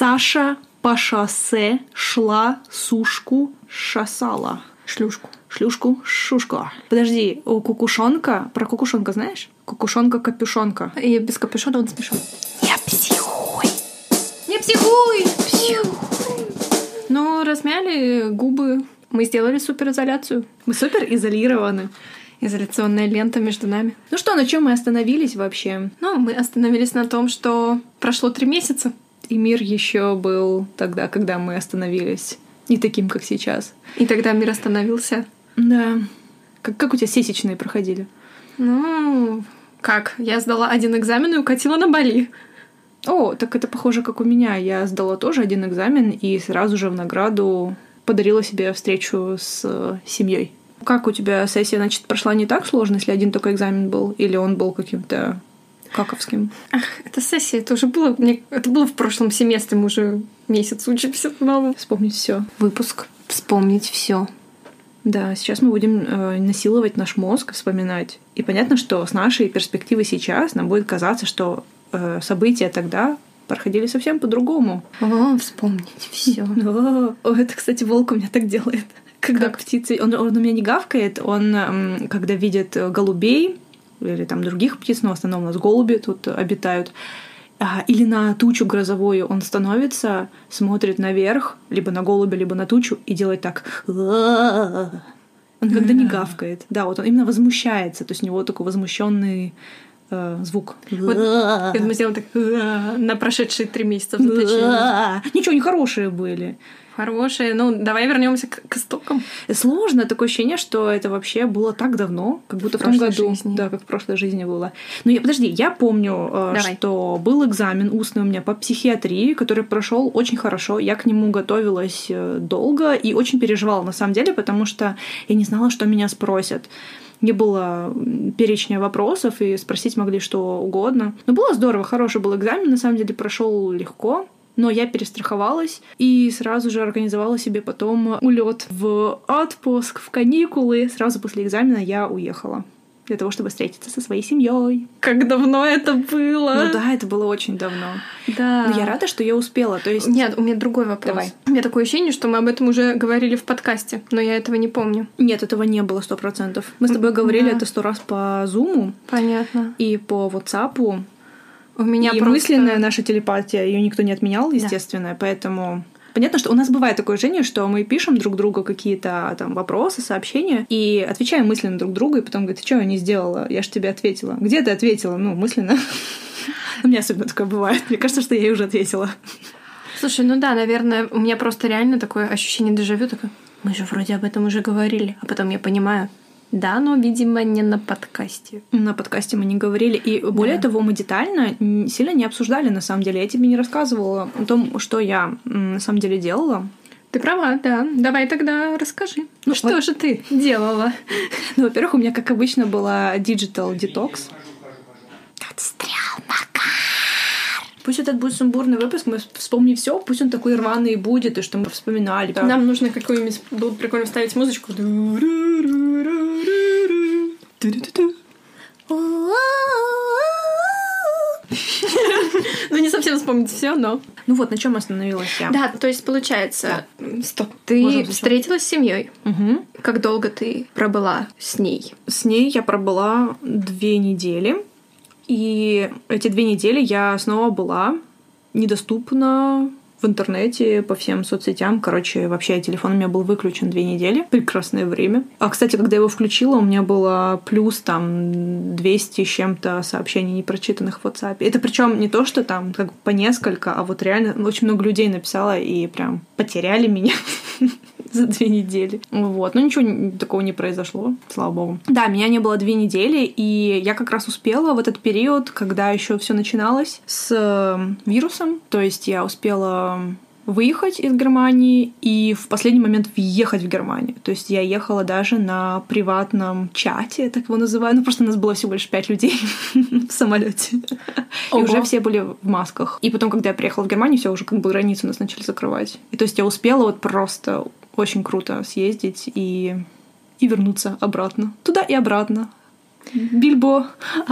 Саша по шоссе шла сушку шасала. Шлюшку. Шлюшку, шушку. Подожди, у кукушонка, про кукушонка знаешь? Кукушонка-капюшонка. И без капюшона он смешон. Я психуй. Не психуй! Ну, размяли губы. Мы сделали суперизоляцию. Мы супер изолированы. Изоляционная лента между нами. Ну что, на чем мы остановились вообще? Ну, мы остановились на том, что прошло три месяца. И мир еще был тогда, когда мы остановились. Не таким, как сейчас. И тогда мир остановился. Да. Как, как у тебя сесечные проходили? Ну, как? Я сдала один экзамен и укатила на Бали. О, так это похоже, как у меня. Я сдала тоже один экзамен и сразу же в награду подарила себе встречу с э, семьей. Как у тебя сессия, значит, прошла не так сложно, если один только экзамен был? Или он был каким-то каковским? Ах, это сессия, это уже было, мне, это было в прошлом семестре, мы уже месяц учимся снова. Вспомнить все. Выпуск. Вспомнить все. Да, сейчас мы будем э, насиловать наш мозг, вспоминать. И понятно, что с нашей перспективы сейчас нам будет казаться, что э, события тогда проходили совсем по-другому. О, вспомнить все. О, это, кстати, волк у меня так делает. Когда Как? птицы... Он, он у меня не гавкает, он, когда видит э, голубей или там других птиц, но в основном у нас голуби тут обитают, а, или на тучу грозовую он становится, смотрит наверх, либо на голубя, либо на тучу, и делает так. Он никогда не гавкает. Да, вот он именно возмущается. То есть у него такой возмущенный э, звук. Вот, я думаю, сделаем так «А», на прошедшие три месяца. Ничего, они хорошие были. Хорошие. Ну, давай вернемся к, к истокам. Сложно, такое ощущение, что это вообще было так давно, как будто в, В том году. жизни. Да, как в прошлой жизни было. Но я, подожди, я помню, э, Давай. что был экзамен устный у меня по психиатрии, который прошел очень хорошо. Я к нему готовилась э, долго и очень переживала на самом деле, потому что я не знала, что меня спросят. Не было перечня вопросов, и спросить могли что угодно. Но было здорово, хороший был экзамен, на самом деле прошел легко. Но я перестраховалась и сразу же организовала себе потом улет в отпуск, в каникулы. Сразу после экзамена я уехала для того, чтобы встретиться со своей семьей. Как давно это было? Ну да, это было очень давно. Да. Но я рада, что я успела. То есть Нет, у меня другой вопрос. Давай. У меня такое ощущение, что мы об этом уже говорили в подкасте, но я этого не помню. нет, этого не было сто процентов. Мы с тобой говорили Да. это сто раз по зуму Понятно. и по WhatsApp. У меня и просто... мысленная наша телепатия, ее никто не отменял, естественно, поэтому Понятно, что у нас бывает такое ощущение, что мы пишем друг другу какие-то там вопросы, сообщения, и отвечаем мысленно друг другу, и потом говорит, ты что я не сделала? Я же тебе ответила. Где ты ответила? Ну, мысленно. У меня особенно такое бывает. Мне кажется, что я ей уже ответила. Слушай, ну да, наверное, у меня просто реально такое ощущение дежавю, такое, мы же вроде об этом уже говорили, а потом я понимаю, да, но, видимо, не на подкасте. На подкасте мы не говорили. И более Да. того, мы детально сильно не обсуждали, на самом деле. Я тебе не рассказывала о том, что я на самом деле делала. Ты права, да. Давай тогда расскажи. Ну, что вот- же ты делала? Ну, во-первых, у меня, как обычно, была digital detox. Пусть этот будет сумбурный выпуск, мы вспомним все, пусть он такой рваный будет, и что мы вспоминали. Да. Нам нужно какую-нибудь... Было бы прикольно вставить музычку. Ну, не совсем вспомнить все, но... Ну вот, на чем остановилась я. Да, то есть получается... Стоп. Ты встретилась с семьей. Как долго ты пробыла с ней? С ней я пробыла две недели. И эти две недели я снова была недоступна в интернете, по всем соцсетям. Короче, вообще телефон у меня был выключен две недели. Прекрасное время. А, кстати, когда я его включила, у меня было плюс там 200 с чем-то сообщений непрочитанных в WhatsApp. Это причем не то, что там как бы по несколько, а вот реально очень много людей написала и прям потеряли меня за две недели. Вот. Но ничего такого не произошло, слава богу. Да, меня не было две недели, и я как раз успела в этот период, когда еще все начиналось с э, вирусом. То есть я успела выехать из Германии и в последний момент въехать в Германию. То есть я ехала даже на приватном чате, я так его называю. Ну, просто нас было всего лишь пять людей в самолете. И Ого. уже все были в масках. И потом, когда я приехала в Германию, все уже как бы границу нас начали закрывать. И то есть я успела вот просто очень круто съездить и, и вернуться обратно. Туда и обратно. Бильбо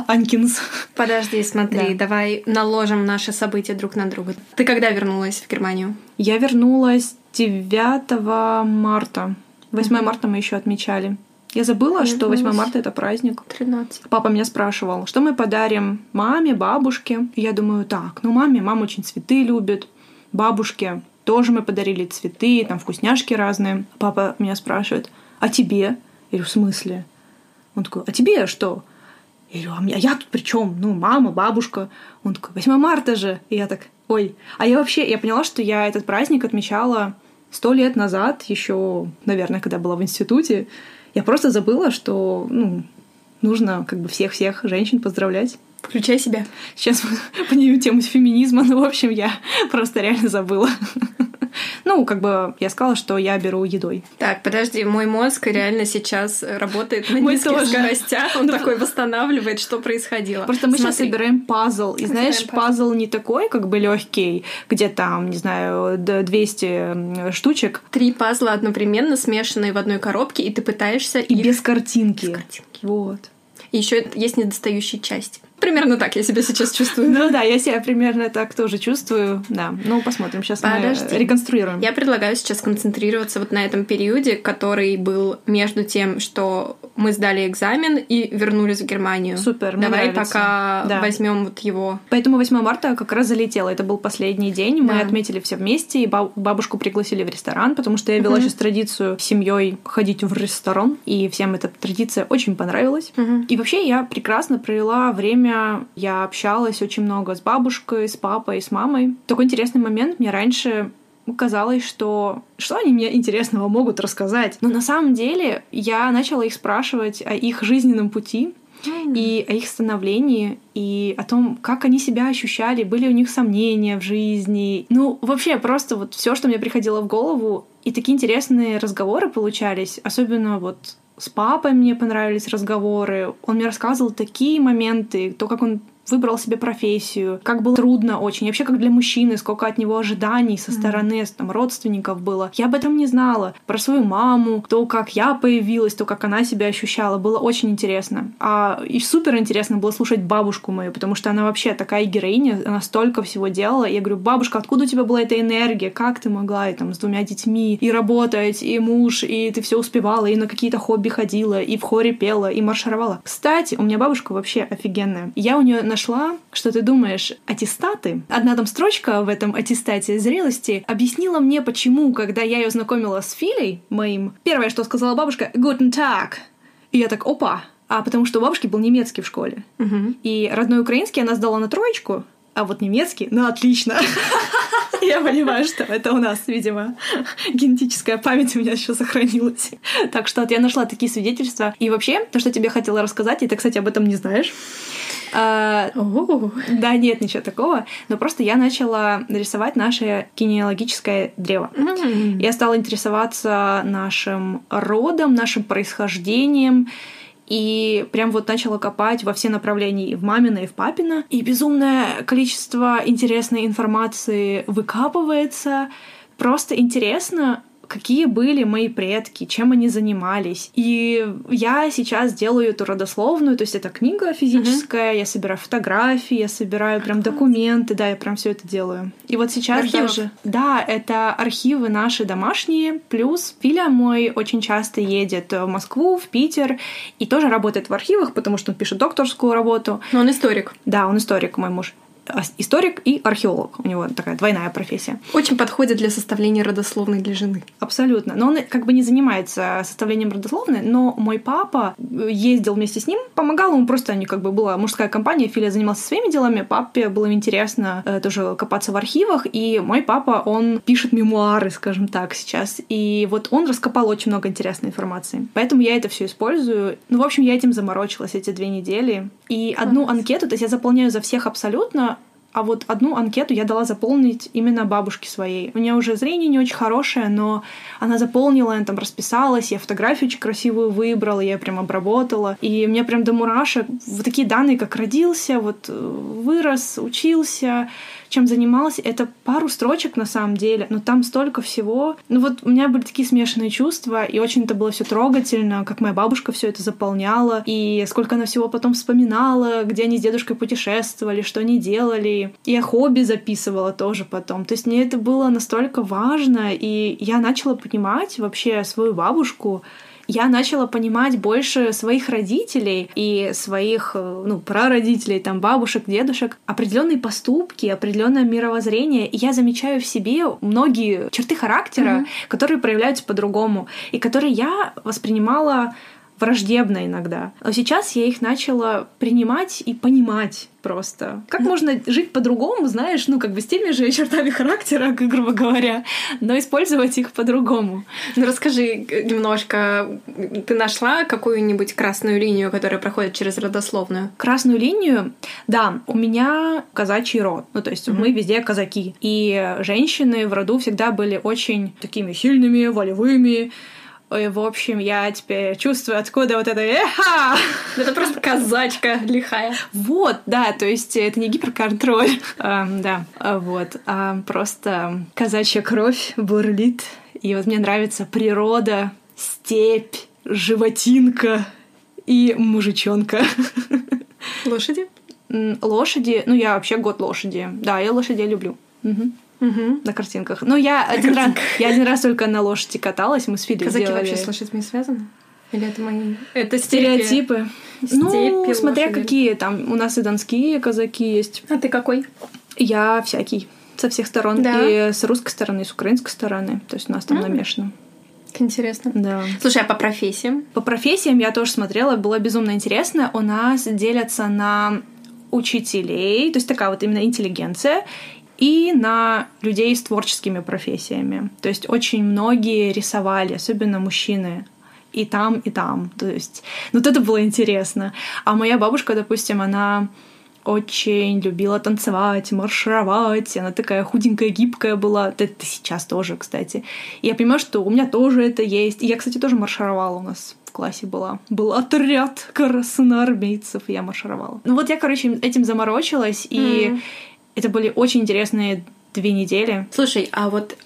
Анкинс. Подожди, смотри, Да. давай наложим наши события друг на друга. Ты когда вернулась в Германию? Я вернулась 9 марта. 8 марта мы еще отмечали. Я забыла, что 8 Вернулась. марта это праздник. 13. Папа меня спрашивал, что мы подарим маме, бабушке. Я думаю, так, ну маме, мама очень цветы любит. Бабушке тоже мы подарили цветы, там вкусняшки разные. Папа меня спрашивает, а тебе? Я говорю, в смысле? Он такой, а тебе что? Я говорю, а а я тут при чем? Ну, мама, бабушка. Он такой, 8 марта же. И я так, ой. А я вообще, я поняла, что я этот праздник отмечала сто лет назад, еще, наверное, когда была в институте. Я просто забыла, что, ну, нужно как бы всех-всех женщин поздравлять. Включай себя. Сейчас мы поднимем тему феминизма, но, в общем, я просто реально забыла. Ну, как бы я сказала, что я беру едой. Так, подожди, мой мозг реально сейчас работает на Мой низких тоже. скоростях. Он такой восстанавливает, что происходило. Просто мы сейчас Смотри. собираем пазл. И знаешь, Собираем пазл не такой, как бы легкий, где там, не знаю, д- 200 штучек Три пазла одновременно смешанные в одной коробке, и ты пытаешься и их... без картинки. без картинки. Вот. И еще есть недостающие части. Примерно так я себя сейчас чувствую. Ну да, я себя примерно так тоже чувствую. Да, ну посмотрим. Сейчас Подожди. мы реконструируем. Я предлагаю сейчас концентрироваться вот на этом периоде, который был между тем, что мы сдали экзамен и вернулись в Германию. Супер, мне Давай нравится. пока Да. возьмем вот его. Поэтому 8 марта как раз залетело. Это был последний день. Мы Да. отметили все вместе, и баб- бабушку пригласили в ресторан, потому что я вела Мгм. сейчас традицию с семьей ходить в ресторан, и всем эта традиция очень понравилась. И вообще я прекрасно провела время, я общалась очень много с бабушкой, с папой, с мамой. Такой интересный момент, мне раньше казалось, что что они мне интересного могут рассказать. Но на самом деле я начала их спрашивать о их жизненном пути, и о их становлении, и о том, как они себя ощущали, были у них сомнения в жизни. Ну, вообще, просто вот все, что мне приходило в голову, и такие интересные разговоры получались, особенно вот с папой мне понравились разговоры. Он мне рассказывал такие моменты, то, как он выбрал себе профессию, как было трудно очень, вообще как для мужчины, сколько от него ожиданий со стороны там, родственников было. Я об этом не знала. Про свою маму, то, как я появилась, то, как она себя ощущала, было очень интересно. А и супер интересно было слушать бабушку мою, потому что она вообще такая героиня, она столько всего делала. Я говорю, бабушка, откуда у тебя была эта энергия? Как ты могла и там с двумя детьми и работать, и муж, и ты все успевала, и на какие-то хобби ходила, и в хоре пела, и маршировала. Кстати, у меня бабушка вообще офигенная. Я у нее нашла, что ты думаешь, аттестаты. Одна там строчка в этом аттестате зрелости объяснила мне, почему, когда я ее знакомила с Филей моим, первое, что сказала бабушка, «Guten Tag». И я так, опа, а потому что у бабушки был немецкий в школе. И родной украинский она сдала на троечку, а вот немецкий, ну отлично. Я понимаю, что это у нас, видимо, генетическая память у меня еще сохранилась. Так что вот я нашла такие свидетельства. И вообще, то, что тебе хотела рассказать, и ты, кстати, об этом не знаешь. А, Да, нет, ничего такого. Но просто я начала рисовать наше генеалогическое древо. м. Я стала интересоваться нашим родом, нашим происхождением. И прям вот начала копать во все направления, и в мамино, и в папино. И безумное количество интересной информации выкапывается. Просто интересно, какие были мои предки, чем они занимались. И я сейчас делаю эту родословную, то есть это книга физическая, я собираю фотографии, я собираю прям документы, да, я прям все это делаю. И вот сейчас Архивов. даже... Да, это архивы наши домашние, плюс Филя мой очень часто едет в Москву, в Питер, и тоже работает в архивах, потому что он пишет докторскую работу. Но он историк. Да, он историк, мой муж. А, Историк и археолог. У него такая двойная профессия. Очень подходит для составления родословной для жены. Абсолютно. Но он как бы не занимается составлением родословной, но мой папа ездил вместе с ним, помогал ему, просто они как бы была мужская компания, Филя занимался своими делами, папе было интересно э, тоже копаться в архивах, и мой папа, он пишет мемуары, скажем так, сейчас, и вот он раскопал очень много интересной информации. Поэтому я это все использую. Ну, в общем, я этим заморочилась эти две недели. И одну Класс. анкету, то есть я заполняю за всех абсолютно, а вот одну анкету я дала заполнить именно бабушке своей. У нее уже зрение не очень хорошее, но она заполнила, она там расписалась, я фотографию очень красивую выбрала, я прям обработала. И мне прям до мурашек вот такие данные, как родился, вот э, вырос, учился, чем занималась, это пару строчек на самом деле, но там столько всего. Ну вот у меня были такие смешанные чувства, и очень это было все трогательно, как моя бабушка все это заполняла, и сколько она всего потом вспоминала, где они с дедушкой путешествовали, что они делали. И я хобби записывала тоже потом. То есть мне это было настолько важно, и я начала понимать вообще свою бабушку, я начала понимать больше своих родителей и своих, э, ну, прародителей, там, бабушек, дедушек, определенные поступки, определенное мировоззрение. И я замечаю в себе многие черты характера, mm-hmm. которые проявляются по-другому, и которые я воспринимала враждебно иногда. Но сейчас я их начала принимать и понимать просто. Как можно жить по-другому, знаешь, ну, как бы с теми же чертами характера, грубо говоря, но использовать их по-другому. Ну, расскажи немножко, ты нашла какую-нибудь красную линию, которая проходит через родословную? Красную линию? Да, у меня казачий род, ну, то есть mm-hmm. мы везде казаки. И женщины в роду всегда были очень такими сильными, волевыми, Ой, в общем, я теперь чувствую, откуда вот это эха! Это просто казачка лихая. Вот, да, то есть это не гиперконтроль. да, вот. А просто казачья кровь бурлит. И вот мне нравится природа, степь, животинка и мужичонка. Лошади? Лошади, ну я вообще год лошади. Да, я лошадей люблю. Угу. Угу. На картинках. Ну, я на один раз, я один раз только на лошади каталась, мы с Филей Казаки делали. вообще с лошадьми связаны? Или это мои... Это стереотипы. Степи, ну, смотря лошади. какие. Там у нас и донские казаки есть. А ты какой? Я всякий. Со всех сторон. Да. И с русской стороны, и с украинской стороны. То есть у нас там mm. намешано. Интересно. Да. Слушай, а по профессиям? По профессиям я тоже смотрела, было безумно интересно. У нас делятся на учителей, то есть такая вот именно интеллигенция, и на людей с творческими профессиями. То есть очень многие рисовали, особенно мужчины, и там, и там. То есть, ну, вот это было интересно. А моя бабушка, допустим, она очень любила танцевать, маршировать. Она такая худенькая, гибкая была. Это, сейчас тоже, кстати. И я понимаю, что у меня тоже это есть. И я, кстати, тоже маршировала у нас в классе была. Был отряд красноармейцев, я маршировала. Ну вот я, короче, этим заморочилась, и. Это были очень интересные две недели. Слушай, а вот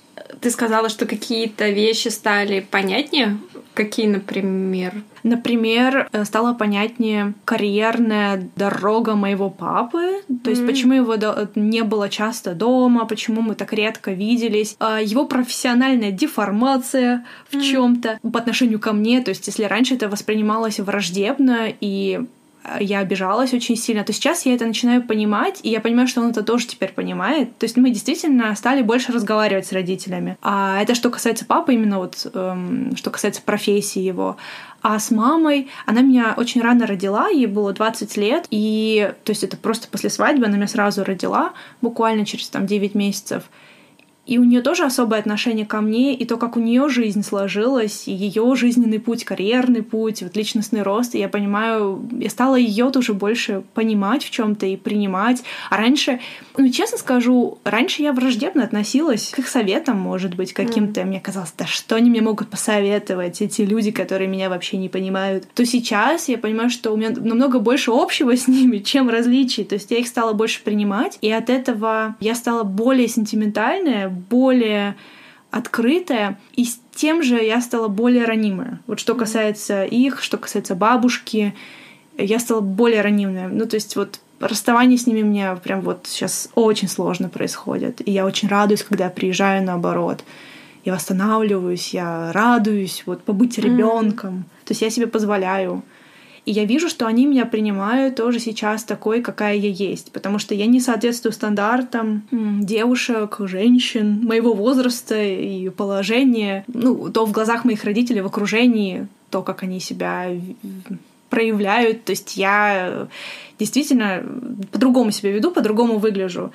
ты сказала, что какие-то вещи стали понятнее. Какие, например? Например, э, стала понятнее карьерная дорога моего папы, то есть mm-hmm. почему его не было часто дома, почему мы так редко виделись, а, его профессиональная деформация в mm-hmm. чем-то по отношению ко мне, то есть если раньше это воспринималось враждебно и я обижалась очень сильно, то сейчас я это начинаю понимать, и я понимаю, что он это тоже теперь понимает. То есть мы действительно стали больше разговаривать с родителями. А это что касается папы, именно вот эм, что касается профессии его. А с мамой она меня очень рано родила, ей было 20 лет, и то есть это просто после свадьбы она меня сразу родила, буквально через там 9 месяцев. И у нее тоже особое отношение ко мне, и то, как у нее жизнь сложилась, и ее жизненный путь, карьерный путь, вот личностный рост. И я понимаю, я стала ее тоже больше понимать в чем-то и принимать. А раньше, ну, честно скажу, раньше я враждебно относилась к их советам, может быть, каким-то. Mm. Мне казалось, да что они мне могут посоветовать, эти люди, которые меня вообще не понимают. То сейчас я понимаю, что у меня намного больше общего с ними, чем различий. То есть я их стала больше принимать, и от этого я стала более сентиментальная, более открытая, и с тем же я стала более ранимая. Вот что касается их, что касается бабушки, я стала более ранимая. Ну, то есть вот расставание с ними мне прям вот сейчас очень сложно происходит. И я очень радуюсь, когда я приезжаю наоборот. Я восстанавливаюсь, я радуюсь, вот побыть ребенком. Mm. То есть я себе позволяю. И я вижу, что они меня принимают тоже сейчас такой, какая я есть, потому что я не соответствую стандартам девушек, женщин моего возраста и положения, ну, то в глазах моих родителей, в окружении, то, как они себя проявляют. То есть я действительно по-другому себя веду, по-другому выгляжу.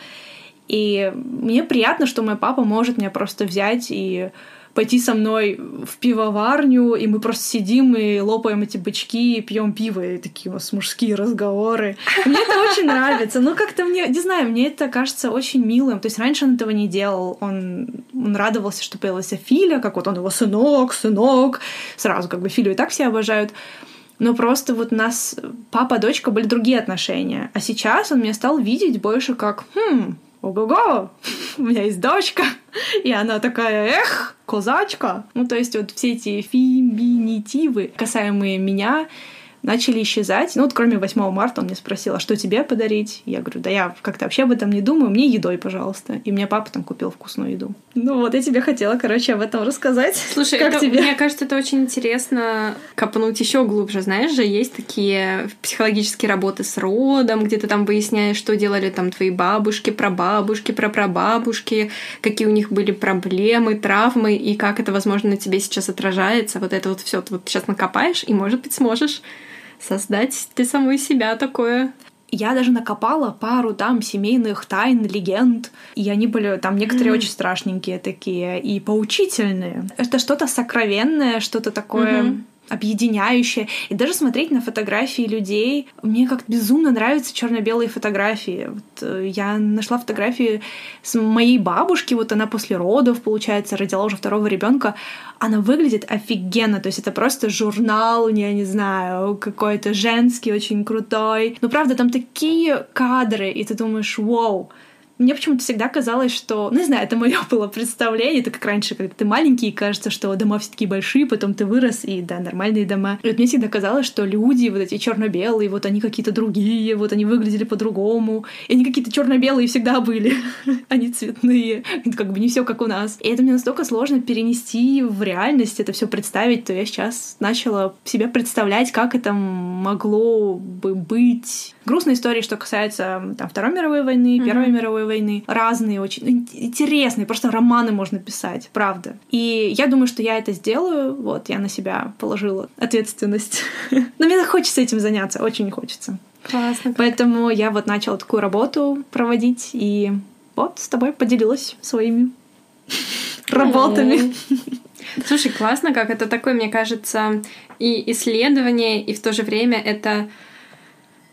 И мне приятно, что мой папа может меня просто взять и пойти со мной в пивоварню, и мы просто сидим и лопаем эти бычки, и пьем пиво, и такие у нас мужские разговоры. Мне это очень нравится. Ну, как-то мне, не знаю, мне это кажется очень милым. То есть раньше он этого не делал. Он, он радовался, что появился Филя, как вот он его сынок, сынок. Сразу как бы Филю и так все обожают. Но просто вот у нас папа-дочка были другие отношения. А сейчас он меня стал видеть больше как, хм, ого-го, у меня есть дочка. И она такая, эх, козачка. Ну, то есть вот все эти феминитивы, касаемые меня, начали исчезать. Ну вот кроме 8 марта он мне спросил, а что тебе подарить? Я говорю, да я как-то вообще об этом не думаю, мне едой, пожалуйста. И мне папа там купил вкусную еду. Ну вот я тебе хотела, короче, об этом рассказать. Слушай, как это, тебе? мне кажется, это очень интересно копнуть еще глубже. Знаешь же, есть такие психологические работы с родом, где ты там выясняешь, что делали там твои бабушки, прабабушки, прапрабабушки, какие у них были проблемы, травмы, и как это, возможно, на тебе сейчас отражается. Вот это вот все ты вот сейчас накопаешь, и, может быть, сможешь создать для самой себя такое. Я даже накопала пару там семейных тайн, легенд, и они были там некоторые mm. очень страшненькие такие и поучительные. Это что-то сокровенное, что-то такое. Mm-hmm объединяющее. И даже смотреть на фотографии людей. Мне как-то безумно нравятся черно-белые фотографии. Вот, э, я нашла фотографии с моей бабушки, вот она после родов, получается, родила уже второго ребенка. Она выглядит офигенно. То есть это просто журнал, я не знаю, какой-то женский, очень крутой. Но правда, там такие кадры, и ты думаешь, вау, мне почему-то всегда казалось, что, ну, не знаю, это мое было представление, это как раньше, когда ты маленький, и кажется, что дома все такие большие, потом ты вырос, и да, нормальные дома. И вот мне всегда казалось, что люди, вот эти черно-белые, вот они какие-то другие, вот они выглядели по-другому, и они какие-то черно-белые всегда были, они цветные, как бы не все как у нас. И это мне настолько сложно перенести в реальность, это все представить, то я сейчас начала себе представлять, как это могло бы быть. Грустная история, что касается там, Второй мировой войны, Первой мировой войны. Разные очень интересные, просто романы можно писать, правда. И я думаю, что я это сделаю. Вот, я на себя положила ответственность. Но мне хочется этим заняться, очень хочется. Классно. Поэтому я вот начала такую работу проводить, и вот с тобой поделилась своими работами. Слушай, классно, как это такое, мне кажется, и исследование, и в то же время это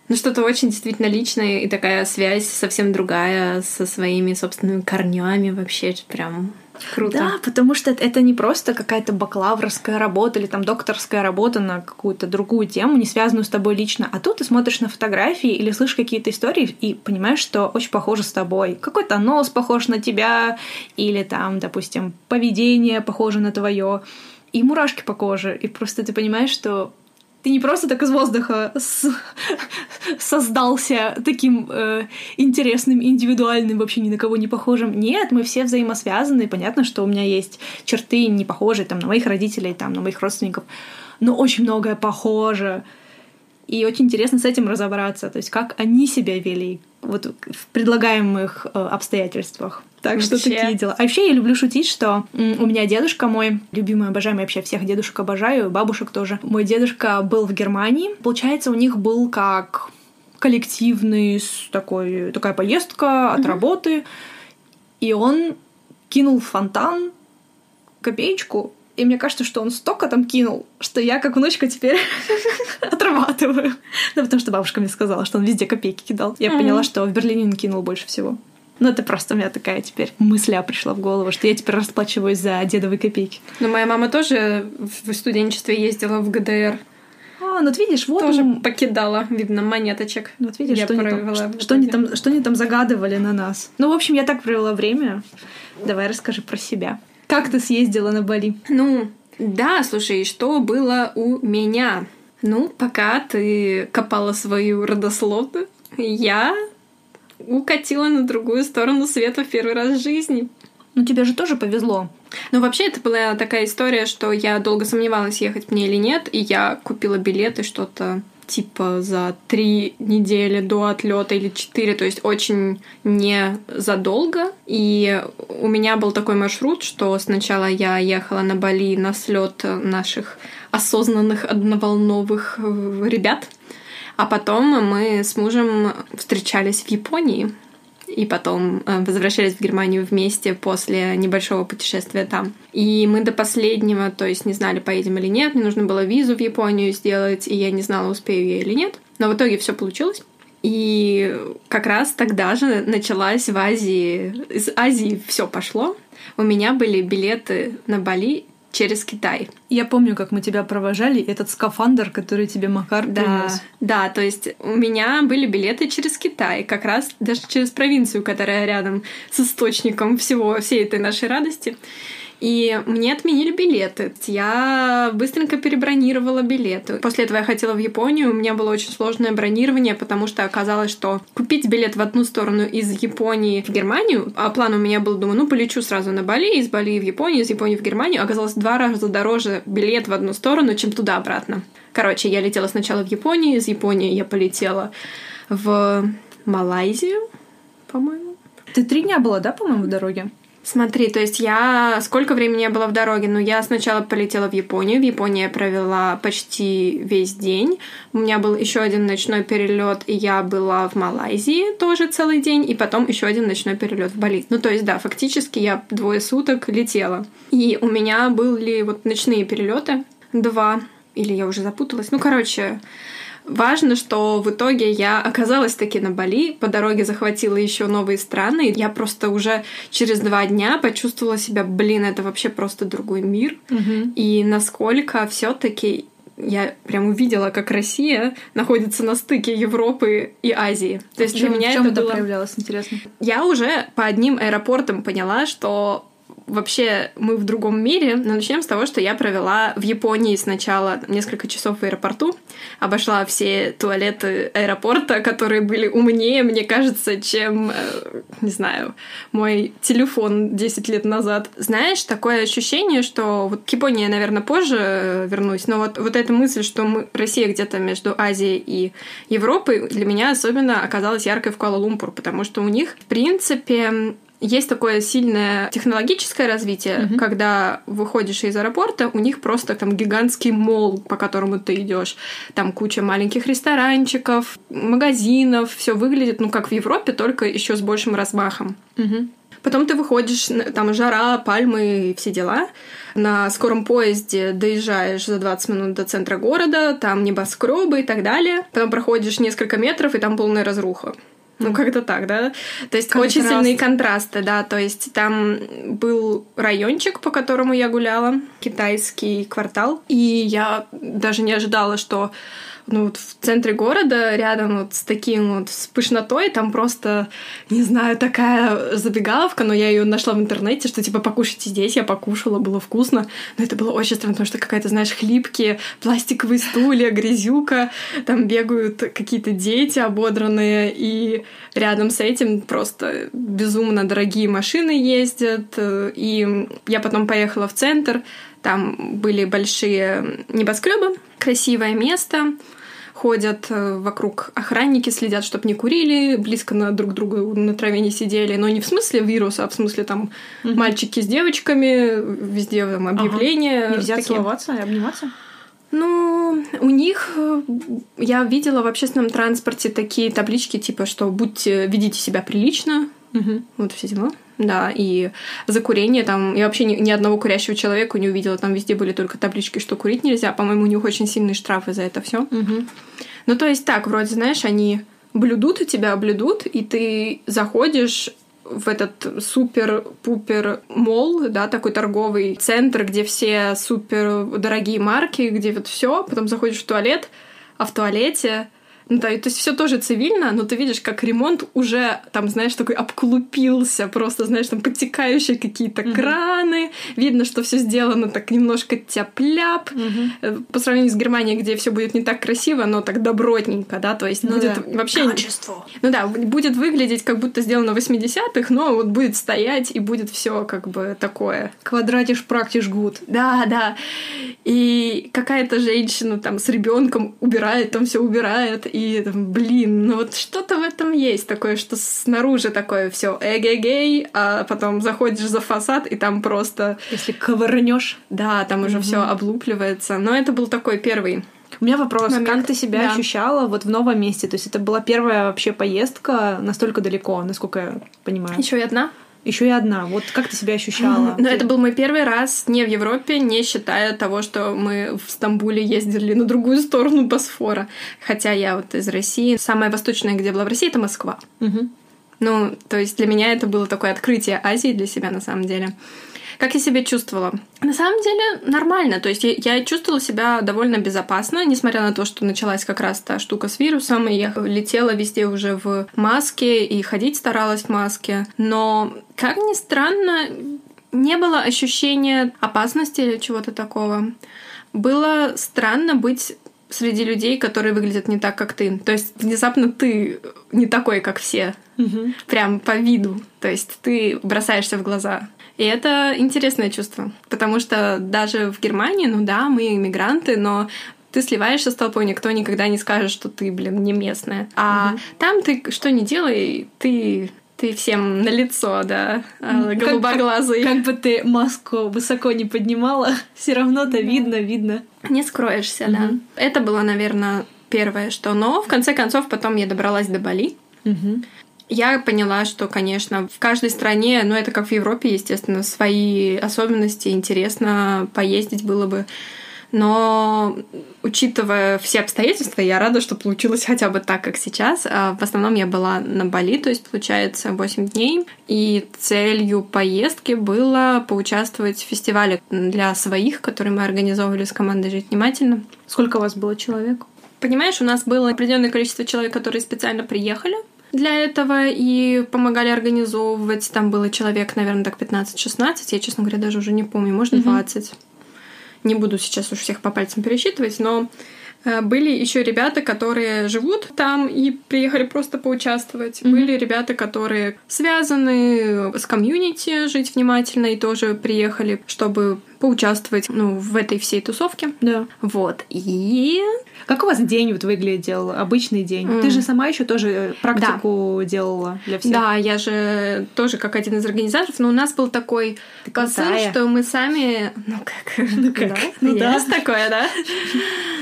ну, что-то очень действительно личное, и такая связь совсем другая со своими собственными корнями вообще прям Круто. Да, потому что это не просто какая-то бакалаврская работа или там докторская работа на какую-то другую тему, не связанную с тобой лично. А тут ты смотришь на фотографии или слышишь какие-то истории и понимаешь, что очень похоже с тобой. Какой-то нос похож на тебя, или там, допустим, поведение похоже на твое, и мурашки по коже. И просто ты понимаешь, что ты не просто так из воздуха с... создался таким э, интересным, индивидуальным, вообще ни на кого не похожим. Нет, мы все взаимосвязаны. Понятно, что у меня есть черты не похожие там, на моих родителей, там, на моих родственников, но очень многое похоже. И очень интересно с этим разобраться, то есть как они себя вели вот в предлагаемых э, обстоятельствах. Так вообще. что такие дела. А вообще я люблю шутить, что у меня дедушка мой, любимый, обожаемый, вообще всех дедушек обожаю, бабушек тоже. Мой дедушка был в Германии. Получается, у них был как коллективный такой, такая поездка от mm-hmm. работы. И он кинул в фонтан копеечку и мне кажется, что он столько там кинул, что я как внучка теперь отрабатываю. Да, потому что бабушка мне сказала, что он везде копейки кидал. Я поняла, что в Берлине он кинул больше всего. Ну, это просто у меня такая теперь мысля пришла в голову, что я теперь расплачиваюсь за дедовые копейки. Но моя мама тоже в студенчестве ездила в ГДР. А, ну вот видишь, вот тоже он... покидала, видно, монеточек. Вот видишь, я что, они там, что, что, они там, что они там загадывали на нас. Ну, в общем, я так провела время. Давай расскажи про себя. Как ты съездила на Бали? Ну, да, слушай, что было у меня? Ну, пока ты копала свою родословную, я укатила на другую сторону света в первый раз в жизни. Ну, тебе же тоже повезло. Ну, вообще, это была такая история, что я долго сомневалась, ехать мне или нет, и я купила билеты что-то типа за три недели до отлета или четыре, то есть очень не задолго. И у меня был такой маршрут, что сначала я ехала на Бали на слет наших осознанных одноволновых э, ребят, а потом мы с мужем встречались в Японии и потом э, возвращались в Германию вместе после небольшого путешествия там. И мы до последнего, то есть не знали, поедем или нет, мне нужно было визу в Японию сделать, и я не знала, успею я или нет. Но в итоге все получилось. И как раз тогда же началась в Азии, из Азии все пошло. У меня были билеты на Бали через Китай. Я помню, как мы тебя провожали, этот скафандр, который тебе Макар да, принес. Да, то есть у меня были билеты через Китай, как раз даже через провинцию, которая рядом с источником всего, всей этой нашей радости. И мне отменили билеты. Я быстренько перебронировала билеты. После этого я хотела в Японию. У меня было очень сложное бронирование, потому что оказалось, что купить билет в одну сторону из Японии в Германию, а план у меня был, думаю, ну, полечу сразу на Бали, из Бали в Японию, из Японии в Германию. Оказалось два раза дороже билет в одну сторону, чем туда-обратно. Короче, я летела сначала в Японию, из Японии я полетела в Малайзию, по-моему. Ты три дня была, да, по-моему, в дороге? Смотри, то есть я... Сколько времени я была в дороге? Ну, я сначала полетела в Японию. В Японии я провела почти весь день. У меня был еще один ночной перелет, и я была в Малайзии тоже целый день, и потом еще один ночной перелет в Бали. Ну, то есть, да, фактически я двое суток летела. И у меня были вот ночные перелеты, два, или я уже запуталась. Ну, короче, Важно, что в итоге я оказалась таки на Бали, по дороге захватила еще новые страны. Я просто уже через два дня почувствовала себя, блин, это вообще просто другой мир. Угу. И насколько все-таки я прям увидела, как Россия находится на стыке Европы и Азии. То есть чем, для меня в чем это, это было... проявлялось, интересно? Я уже по одним аэропортам поняла, что вообще мы в другом мире, но начнем с того, что я провела в Японии сначала несколько часов в аэропорту, обошла все туалеты аэропорта, которые были умнее, мне кажется, чем, э, не знаю, мой телефон 10 лет назад. Знаешь, такое ощущение, что вот к Японии я, наверное, позже э, вернусь, но вот, вот эта мысль, что мы, Россия где-то между Азией и Европой, для меня особенно оказалась яркой в Куала-Лумпур, потому что у них, в принципе, есть такое сильное технологическое развитие, Мгм. когда выходишь из аэропорта, у них просто там гигантский мол, по которому ты идешь. Там куча маленьких ресторанчиков, магазинов, все выглядит, ну, как в Европе, только еще с большим размахом. Угу. Потом ты выходишь, там жара, пальмы и все дела. На скором поезде доезжаешь за 20 минут до центра города, там небоскребы и так далее. Потом проходишь несколько метров, и там полная разруха. Ну, как-то так, да? То есть очень Контраст. сильные контрасты, да. То есть там был райончик, по которому я гуляла, китайский квартал. И я даже не ожидала, что ну, вот в центре города, рядом вот с таким вот с пышнотой, там просто, не знаю, такая забегаловка, но я ее нашла в интернете, что типа покушайте здесь, я покушала, было вкусно, но это было очень странно, потому что какая-то, знаешь, хлипкие пластиковые стулья, грязюка, там бегают какие-то дети ободранные, и рядом с этим просто безумно дорогие машины ездят, и я потом поехала в центр, там были большие небоскребы, красивое место, ходят э, вокруг охранники, следят, чтобы не курили, близко на друг друга на траве не сидели, но не в смысле вируса, а в смысле там Мгм. мальчики с девочками, везде там объявления. Нельзя такие. целоваться и обниматься? Ну, у них э, я видела в общественном транспорте такие таблички, типа, что будьте, ведите себя прилично, Угу. вот все дела. Да, и за курение там... Я вообще ни, ни одного курящего человека не увидела. Там везде были только таблички, что курить нельзя. По-моему, у них очень сильные штрафы за это все. Угу. Ну, то есть так, вроде, знаешь, они блюдут тебя блюдут, и ты заходишь в этот супер-пупер мол, да, такой торговый центр, где все супер дорогие марки, где вот все, потом заходишь в туалет, а в туалете ну да, и то есть все тоже цивильно, но ты видишь, как ремонт уже там, знаешь, такой обклупился, просто, знаешь, там подтекающие какие-то Мгм. краны, видно, что все сделано так немножко тяп-ляп, Э, по сравнению с Германией, где все будет не так красиво, но так добротненько, да, то есть Ну будет да. вообще... Качество. Ну да, будет выглядеть как будто сделано в 80-х, но вот будет стоять и будет все как бы такое. Квадратиш практиш гуд. Да, да. И какая-то женщина там с ребенком убирает, там все убирает, и блин, ну вот что-то в этом есть такое, что снаружи такое все эгегей, а потом заходишь за фасад, и там просто, Если ковырнешь. да, там уже Мгм. все облупливается. Но это был такой первый У меня вопрос, Момент. как ты себя Да. ощущала вот в новом месте? То есть это была первая вообще поездка настолько далеко, насколько я понимаю. Еще и одна. Еще и одна. Вот как ты себя ощущала? Ты- это был мой первый раз не в Европе, не считая того, что мы в Стамбуле ездили на другую сторону Босфора. Хотя я вот из России. Самая восточная, где я была в России, это Москва. Мгм. Ну, то есть для меня это было такое открытие Азии для себя на самом деле. Как я себя чувствовала? На самом деле нормально. То есть я, я чувствовала себя довольно безопасно, несмотря на то, что началась как раз та штука с вирусом, и я летела везде уже в маске и ходить старалась в маске. Но, как ни странно, не было ощущения опасности или чего-то такого. Было странно быть среди людей, которые выглядят не так, как ты. То есть внезапно ты не такой, как все. Угу. Прям по виду. То есть ты бросаешься в глаза. И это интересное чувство, потому что даже в Германии, ну да, мы иммигранты, но ты сливаешься с толпой, никто никогда не скажет, что ты, блин, не местная. А угу. там ты что не делай, ты ты всем на лицо, да, а, голубоглазый. Как, как, как бы ты маску высоко не поднимала, все равно-то да. видно, видно. Не скроешься, угу. да. Это было, наверное, первое, что. Но в конце концов потом я добралась до Бали. Угу. Я поняла, что, конечно, в каждой стране, ну это как в Европе, естественно, свои особенности, интересно поездить было бы. Но учитывая все обстоятельства, я рада, что получилось хотя бы так, как сейчас. А в основном я была на Бали, то есть получается 8 дней. И целью поездки было поучаствовать в фестивале для своих, который мы организовывали с командой «Жить внимательно». Сколько у вас было человек? Понимаешь, у нас было определенное количество человек, которые специально приехали для этого и помогали организовывать. Там было человек, наверное, так 15-16. Я, честно говоря, даже уже не помню, может, 20. Угу. Не буду сейчас уж всех по пальцам пересчитывать, но э, были еще ребята, которые живут там и приехали просто поучаствовать. Mm-hmm. Были ребята, которые связаны с комьюнити, жить внимательно, и тоже приехали, чтобы поучаствовать ну, в этой всей тусовке. Да. Вот. И как у вас день вот выглядел, обычный день? Mm. Ты же сама еще тоже э, практику да. делала для всех. Да, я же тоже как один из организаторов, но у нас был такой посыл, что мы сами... Ну как? Ну как? Да, ну, да. Есть такое, да?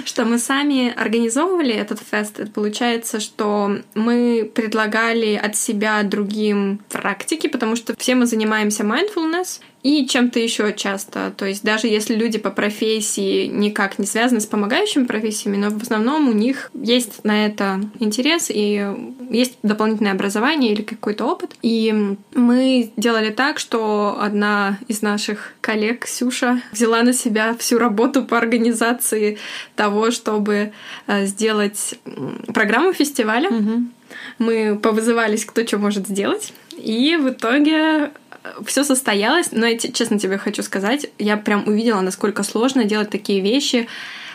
Что мы сами организовывали этот фест. Это получается, что мы предлагали от себя другим практики, потому что все мы занимаемся mindfulness, и чем-то еще часто. То есть даже если люди по профессии никак не связаны с помогающими профессиями, но в основном у них есть на это интерес и есть дополнительное образование или какой-то опыт. И мы делали так, что одна из наших коллег, Ксюша, взяла на себя всю работу по организации того, чтобы э, сделать программу фестиваля. Угу. Мы повызывались, кто что может сделать. И в итоге все состоялось, но я честно тебе хочу сказать, я прям увидела, насколько сложно делать такие вещи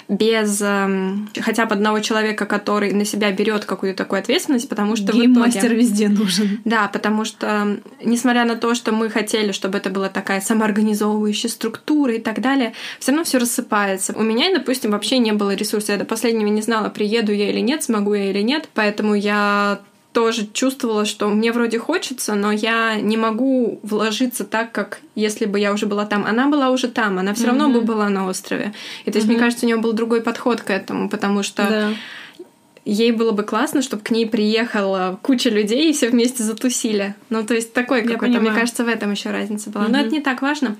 без э, хотя бы одного человека, который на себя берет какую-то такую ответственность, потому что Гейм-мастер итоге... везде нужен. Да, потому что, несмотря на то, что мы хотели, чтобы это была такая самоорганизовывающая структура и так далее, все равно все рассыпается. У меня, допустим, вообще не было ресурсов. Я до последнего не знала, приеду я или нет, смогу я или нет. Поэтому я тоже чувствовала, что мне вроде хочется, но я не могу вложиться так, как если бы я уже была там. Она была уже там, она все mm-hmm. равно бы была на острове. И то есть, mm-hmm. мне кажется, у нее был другой подход к этому, потому что да. ей было бы классно, чтобы к ней приехала куча людей и все вместе затусили. Ну, то есть такой какой-то, мне кажется, в этом еще разница была. Mm-hmm. Но это не так важно.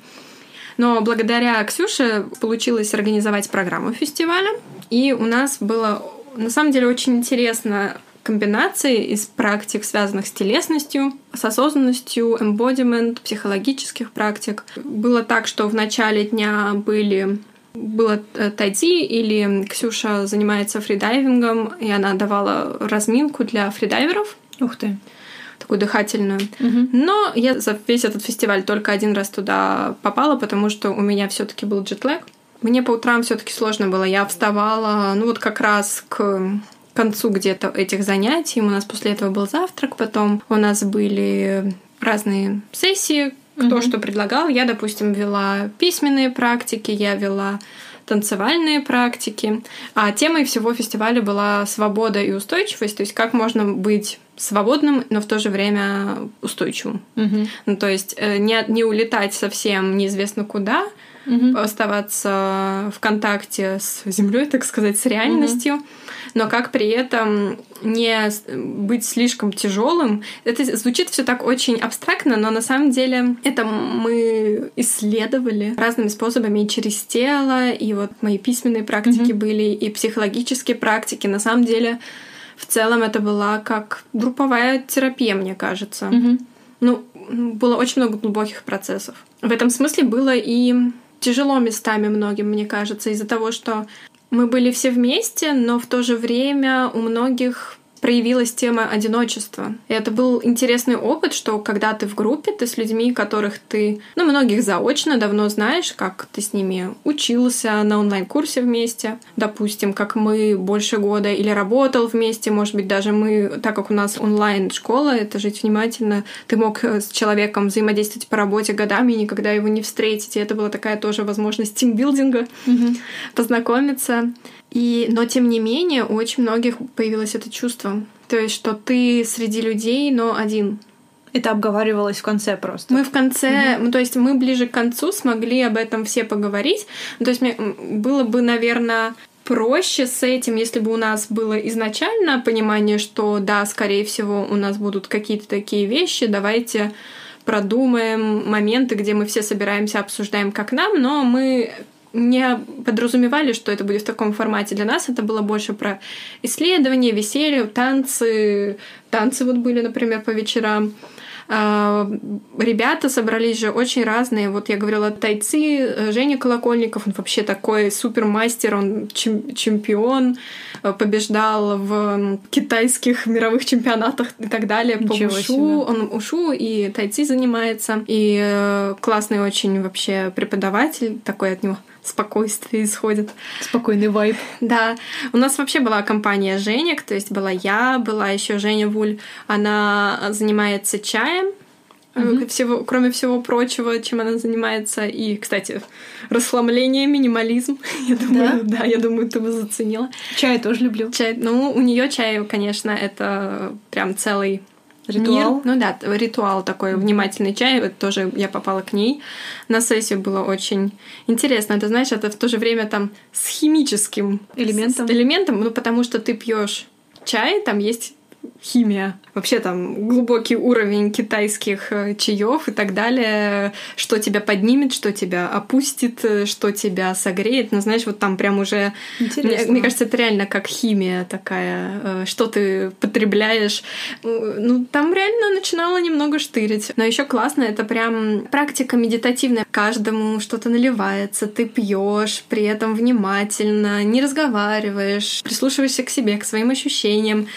Но благодаря Ксюше получилось организовать программу фестиваля, и у нас было на самом деле очень интересно комбинации из практик, связанных с телесностью, с осознанностью, эмбодимент, психологических практик. Было так, что в начале дня были было э, тайди или Ксюша занимается фридайвингом, и она давала разминку для фридайверов. Ух ты такую дыхательную. Угу. Но я за весь этот фестиваль только один раз туда попала, потому что у меня все-таки был джетлэг. Мне по утрам все-таки сложно было. Я вставала, ну вот как раз к концу где-то этих занятий. У нас после этого был завтрак, потом у нас были разные сессии, кто угу. что предлагал. Я, допустим, вела письменные практики, я вела танцевальные практики. А темой всего фестиваля была свобода и устойчивость, то есть как можно быть свободным, но в то же время устойчивым. Угу. Ну, то есть э, не, не улетать совсем неизвестно куда, угу. оставаться в контакте с землей, так сказать, с реальностью. Угу но как при этом не быть слишком тяжелым. Это звучит все так очень абстрактно, но на самом деле это мы исследовали разными способами и через тело, и вот мои письменные практики mm-hmm. были, и психологические практики. На самом деле в целом это была как групповая терапия, мне кажется. Мгм. Ну, было очень много глубоких процессов. В этом смысле было и тяжело местами многим, мне кажется, из-за того, что мы были все вместе, но в то же время у многих проявилась тема одиночества. И это был интересный опыт, что когда ты в группе, ты с людьми, которых ты, ну, многих заочно давно знаешь, как ты с ними учился на онлайн-курсе вместе, допустим, как мы больше года или работал вместе, может быть, даже мы, так как у нас онлайн-школа, это жить внимательно, ты мог э, с человеком взаимодействовать по работе годами и никогда его не встретить. И это была такая тоже возможность тимбилдинга, познакомиться. И, но тем не менее, у очень многих появилось это чувство. То есть, что ты среди людей, но один. Это обговаривалось в конце просто. Мы в конце, ну, то есть мы ближе к концу смогли об этом все поговорить. Ну, то есть мне было бы, наверное, проще с этим, если бы у нас было изначально понимание, что да, скорее всего, у нас будут какие-то такие вещи, давайте продумаем моменты, где мы все собираемся, обсуждаем как нам, но мы не подразумевали, что это будет в таком формате. Для нас это было больше про исследование, веселье, танцы. Танцы вот были, например, по вечерам. А, Ребята собрались же очень разные. Вот я говорила, тайцы, э, Женя Колокольников, он вообще такой супермастер, он чем- чемпион, э, побеждал в китайских мировых чемпионатах и так далее по Ничего ушу. себе. Он ушу и тайци занимается. И э, классный очень вообще преподаватель, такой от него спокойствие исходит. Спокойный вайб. Да, у нас вообще была компания Женек, то есть была я, была еще Женя Вуль, она занимается чаем, Мгм. всего, кроме всего прочего, чем она занимается. И, кстати, расхламление, минимализм. Я думаю, да, я думаю, ты бы заценила. Чай тоже люблю. Чай, ну, у нее чай, конечно, это прям целый Ритуал. Мир. Ну да, ритуал такой, внимательный чай. Вот тоже я попала к ней на сессию, было очень интересно. Это, знаешь, это в то же время там с химическим Элементом. с элементом, ну потому что ты пьешь чай, там есть химия. Вообще там глубокий уровень китайских э, чаев и так далее, что тебя поднимет, что тебя опустит, э, что тебя согреет. Ну, знаешь, вот там прям уже мне, Интересно. мне кажется, это реально как химия такая, э, что ты потребляешь. Ну, там реально начинала немного штырить. Но еще классно, это прям практика медитативная. Каждому что-то наливается, ты пьешь, при этом внимательно, не разговариваешь, прислушиваешься к себе, к своим ощущениям.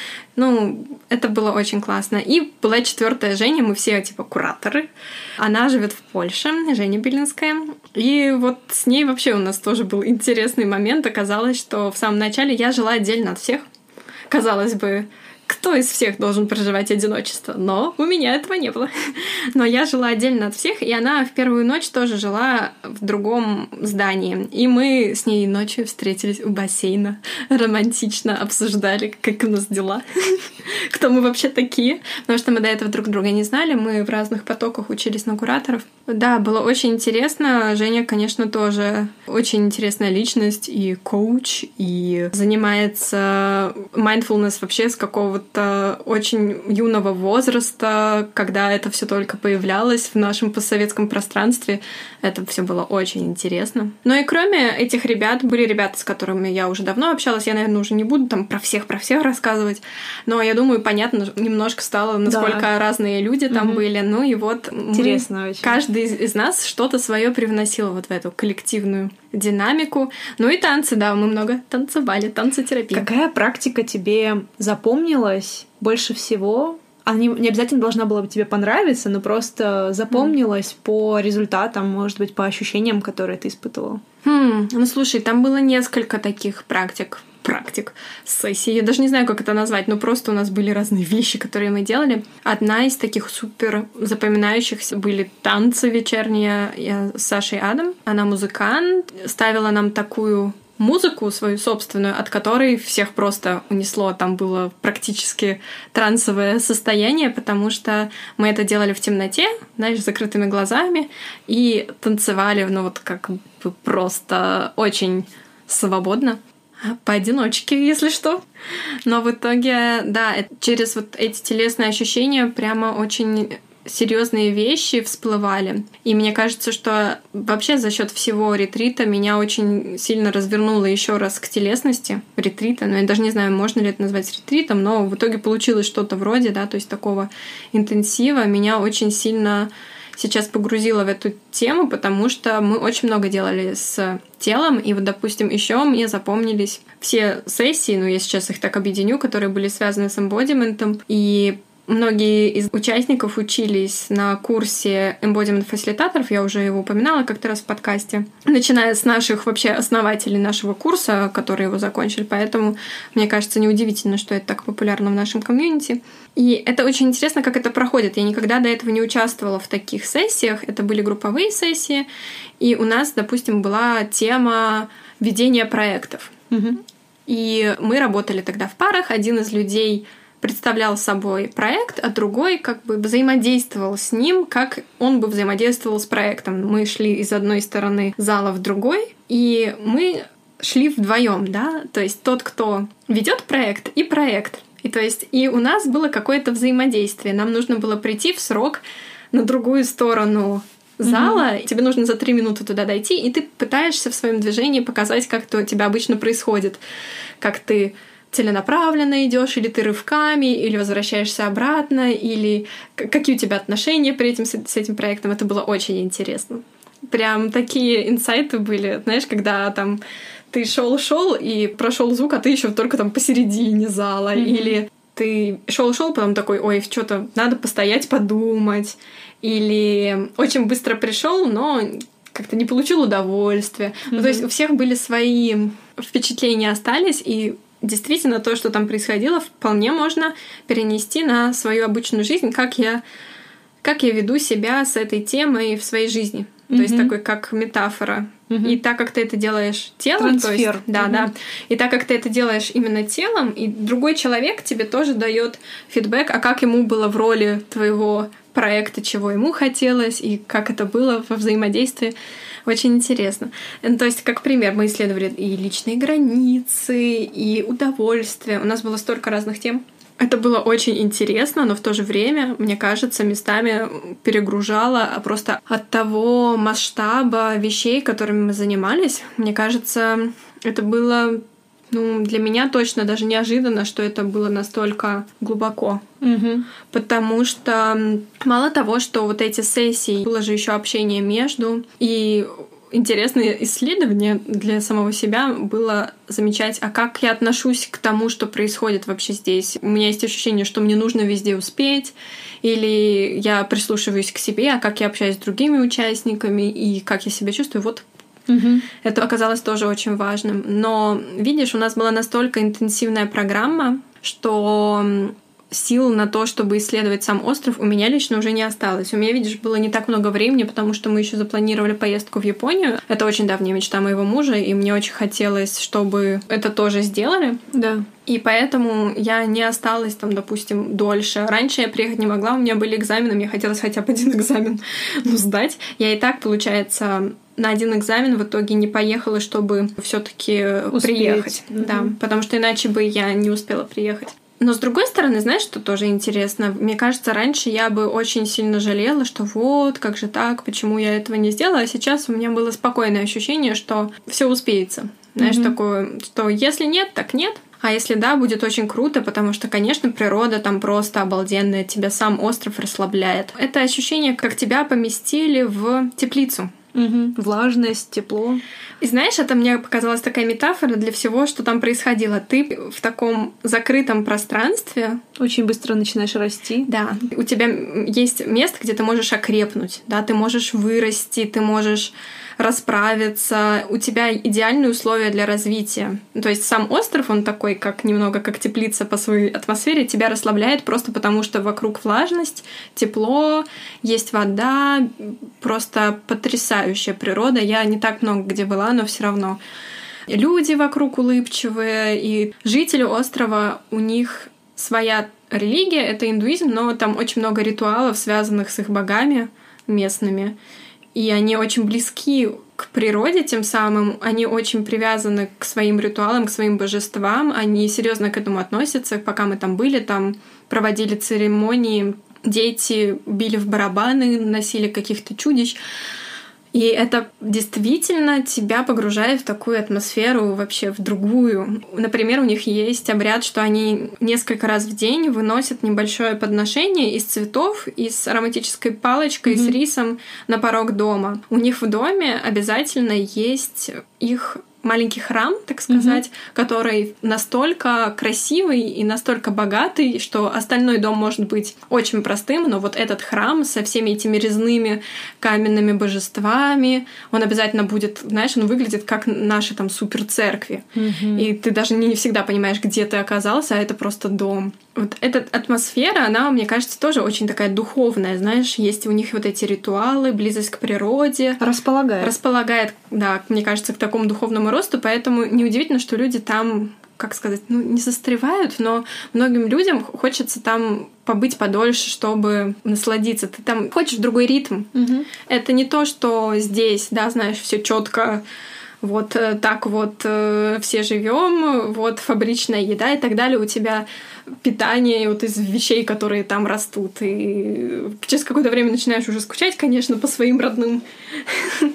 Ну, это было очень классно. И была четвертая Женя, мы все типа кураторы. Она живет в Польше, Женя Белинская. И вот с ней вообще у нас тоже был интересный момент. Оказалось, что в самом начале я жила отдельно от всех. Казалось бы, кто из всех должен проживать одиночество? Но у меня этого не было. Но я жила отдельно от всех, и она в первую ночь тоже жила в другом здании. И мы с ней ночью встретились у бассейна, романтично обсуждали, как у нас дела, кто мы вообще такие. Потому что мы до этого друг друга не знали, мы в разных потоках учились на кураторов. Да, было очень интересно. Женя, конечно, тоже очень интересная личность и коуч, и занимается mindfulness вообще с какого-то очень юного возраста, когда это все только появлялось в нашем постсоветском пространстве. Это все было очень интересно. Но и кроме этих ребят, были ребята, с которыми я уже давно общалась. Я, наверное, уже не буду там про всех, про всех рассказывать. Но я думаю, понятно немножко стало, насколько Да. разные люди там Мгм. были. Ну и вот мы- Интересно очень. каждый из нас что-то свое привносил вот в эту коллективную динамику. Ну и танцы, да, мы много танцевали, танцетерапия. Какая практика тебе запомнилась больше всего? Она не, не обязательно должна была бы тебе понравиться, но просто запомнилась по результатам, может быть, по ощущениям, которые ты испытывала. Хм, ну слушай, там было несколько таких практик. Практик, сессий. Я даже не знаю, как это назвать, но просто у нас были разные вещи, которые мы делали. Одна из таких супер запоминающихся были танцы вечерние я с Сашей Адам. Она музыкант, ставила нам такую музыку свою собственную, от которой всех просто унесло. Там было практически трансовое состояние, потому что мы это делали в темноте, знаешь, с закрытыми глазами и танцевали, ну вот как бы просто очень свободно. Поодиночке, если что. Но в итоге, да, через вот эти телесные ощущения прямо очень серьезные вещи всплывали. И мне кажется, что вообще за счет всего ретрита меня очень сильно развернуло еще раз к телесности ретрита. Но ну, я даже не знаю, можно ли это назвать ретритом, но в итоге получилось что-то вроде, да, то есть такого интенсива. Меня очень сильно сейчас погрузила в эту тему, потому что мы очень много делали с телом, и вот, допустим, еще мне запомнились все сессии, ну, я сейчас их так объединю, которые были связаны с эмбодиментом, и Многие из участников учились на курсе Embodiment фасилитаторов, я уже его упоминала как-то раз в подкасте, начиная с наших вообще основателей нашего курса, которые его закончили, поэтому мне кажется неудивительно, что это так популярно в нашем комьюнити. И это очень интересно, как это проходит. Я никогда до этого не участвовала в таких сессиях, это были групповые сессии, и у нас, допустим, была тема ведения проектов. Угу. И мы работали тогда в парах. Один из людей представлял собой проект, а другой как бы взаимодействовал с ним, как он бы взаимодействовал с проектом. Мы шли из одной стороны зала в другой, и мы шли вдвоем, да, то есть тот, кто ведет проект, и проект. И то есть и у нас было какое-то взаимодействие. Нам нужно было прийти в срок на другую сторону зала, mm-hmm. тебе нужно за три минуты туда дойти, и ты пытаешься в своем движении показать, как это у тебя обычно происходит, как ты целенаправленно идешь, или ты рывками, или возвращаешься обратно, или какие у тебя отношения при этим, с этим проектом. Это было очень интересно. Прям такие инсайты были, знаешь, когда там ты шел шел и прошел звук, а ты еще только там посередине зала, mm-hmm. или ты шел шел, потом такой, ой, что-то надо постоять, подумать, или очень быстро пришел, но как-то не получил удовольствия. Mm-hmm. Ну, то есть у всех были свои впечатления остались, и действительно то, что там происходило, вполне можно перенести на свою обычную жизнь, как я, как я веду себя с этой темой в своей жизни. Mm-hmm. То есть такой как метафора. Mm-hmm. И так как ты это делаешь телом, Трансфер. то есть, да, mm-hmm. да, и так как ты это делаешь именно телом, и другой человек тебе тоже дает фидбэк, а как ему было в роли твоего проекта, чего ему хотелось, и как это было во взаимодействии. Очень интересно. То есть, как пример, мы исследовали и личные границы, и удовольствие. У нас было столько разных тем. Это было очень интересно, но в то же время, мне кажется, местами перегружало а просто от того масштаба вещей, которыми мы занимались. Мне кажется, это было ну, для меня точно даже неожиданно, что это было настолько глубоко. Угу. Потому что мало того, что вот эти сессии, было же еще общение между, и интересное исследование для самого себя было замечать, а как я отношусь к тому, что происходит вообще здесь. У меня есть ощущение, что мне нужно везде успеть, или я прислушиваюсь к себе, а как я общаюсь с другими участниками, и как я себя чувствую. Вот Угу. Это оказалось тоже очень важным. Но, видишь, у нас была настолько интенсивная программа, что сил на то, чтобы исследовать сам остров, у меня лично уже не осталось. У меня, видишь, было не так много времени, потому что мы еще запланировали поездку в Японию. Это очень давняя мечта моего мужа, и мне очень хотелось, чтобы это тоже сделали. Да. И поэтому я не осталась там, допустим, дольше. Раньше я приехать не могла, у меня были экзамены, мне хотелось хотя бы один экзамен ну, сдать. Я и так, получается, на один экзамен в итоге не поехала, чтобы все-таки приехать. Mm-hmm. Да, потому что иначе бы я не успела приехать. Но с другой стороны, знаешь, что тоже интересно? Мне кажется, раньше я бы очень сильно жалела, что вот, как же так, почему я этого не сделала, а сейчас у меня было спокойное ощущение, что все успеется. Знаешь, mm-hmm. такое, что если нет, так нет, а если да, будет очень круто, потому что, конечно, природа там просто обалденная, тебя сам остров расслабляет. Это ощущение, как тебя поместили в теплицу. Угу. Влажность, тепло. И знаешь, это мне показалась такая метафора для всего, что там происходило. Ты в таком закрытом пространстве. Очень быстро начинаешь расти. Да. У тебя есть место, где ты можешь окрепнуть, да, ты можешь вырасти, ты можешь расправиться, у тебя идеальные условия для развития. То есть сам остров, он такой, как немного как теплица по своей атмосфере, тебя расслабляет просто потому, что вокруг влажность, тепло, есть вода, просто потрясающая природа. Я не так много где была, но все равно люди вокруг улыбчивые, и жители острова, у них своя религия, это индуизм, но там очень много ритуалов, связанных с их богами местными и они очень близки к природе, тем самым они очень привязаны к своим ритуалам, к своим божествам, они серьезно к этому относятся. Пока мы там были, там проводили церемонии дети били в барабаны, носили каких-то чудищ. И это действительно тебя погружает в такую атмосферу вообще в другую. Например, у них есть обряд, что они несколько раз в день выносят небольшое подношение из цветов и с ароматической палочкой, mm-hmm. с рисом на порог дома. У них в доме обязательно есть их маленький храм, так сказать, mm-hmm. который настолько красивый и настолько богатый, что остальной дом может быть очень простым, но вот этот храм со всеми этими резными каменными божествами, он обязательно будет, знаешь, он выглядит как наши там супер церкви. Mm-hmm. И ты даже не всегда понимаешь, где ты оказался, а это просто дом. Вот эта атмосфера, она, мне кажется, тоже очень такая духовная, знаешь, есть у них вот эти ритуалы, близость к природе. Располагает. Располагает, да, мне кажется, к такому духовному росту, поэтому неудивительно, что люди там как сказать, ну, не застревают, но многим людям хочется там побыть подольше, чтобы насладиться. Ты там хочешь другой ритм. Угу. Это не то, что здесь, да, знаешь, все четко вот э, так вот э, все живем, вот фабричная еда и так далее, у тебя питание вот из вещей, которые там растут. И через какое-то время начинаешь уже скучать, конечно, по своим родным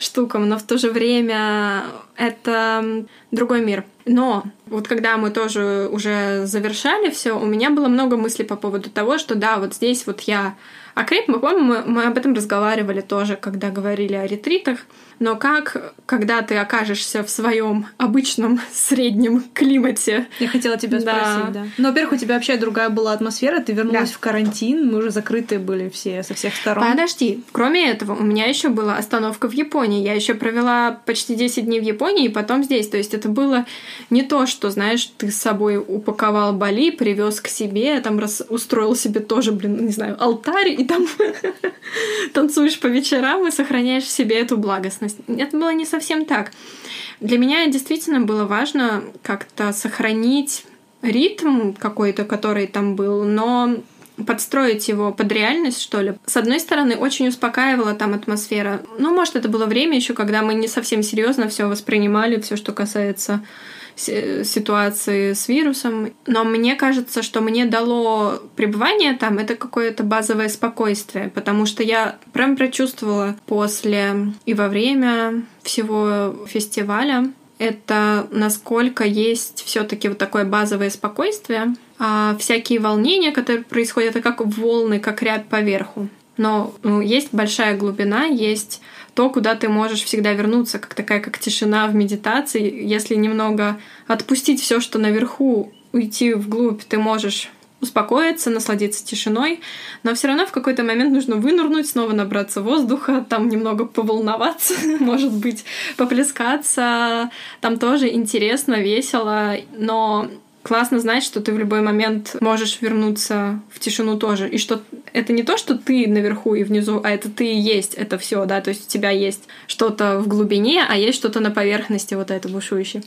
штукам, но в то же время это другой мир. Но вот когда мы тоже уже завершали все, у меня было много мыслей по поводу того, что да, вот здесь вот я окреп, мы помним, мы, мы об этом разговаривали тоже, когда говорили о ретритах, но как, когда ты окажешься в своем обычном среднем климате? Я хотела тебя спросить, да. да. Ну, во-первых, у тебя вообще другая была атмосфера, ты вернулась да. в карантин, мы уже закрытые были все со всех сторон. Подожди, кроме этого, у меня еще была остановка в Японии. Я еще провела почти 10 дней в Японии и потом здесь. То есть это было не то, что, знаешь, ты с собой упаковал Бали, привез к себе, там раз устроил себе тоже, блин, не знаю, алтарь, и там танцуешь по вечерам и сохраняешь в себе эту благостность это было не совсем так. Для меня действительно было важно как-то сохранить ритм какой-то, который там был, но подстроить его под реальность, что ли. С одной стороны, очень успокаивала там атмосфера. Ну, может, это было время еще, когда мы не совсем серьезно все воспринимали, все, что касается ситуации с вирусом. Но мне кажется, что мне дало пребывание там это какое-то базовое спокойствие, потому что я прям прочувствовала после и во время всего фестиваля это насколько есть все-таки вот такое базовое спокойствие, а всякие волнения, которые происходят, это как волны, как рябь поверху. Но ну, есть большая глубина, есть то, куда ты можешь всегда вернуться, как такая как тишина в медитации. Если немного отпустить все, что наверху, уйти вглубь, ты можешь успокоиться, насладиться тишиной, но все равно в какой-то момент нужно вынырнуть, снова набраться воздуха, там немного поволноваться, может быть, поплескаться. Там тоже интересно, весело, но классно знать, что ты в любой момент можешь вернуться в тишину тоже. И что это не то, что ты наверху и внизу, а это ты и есть это все, да, то есть у тебя есть что-то в глубине, а есть что-то на поверхности, вот это бушующее.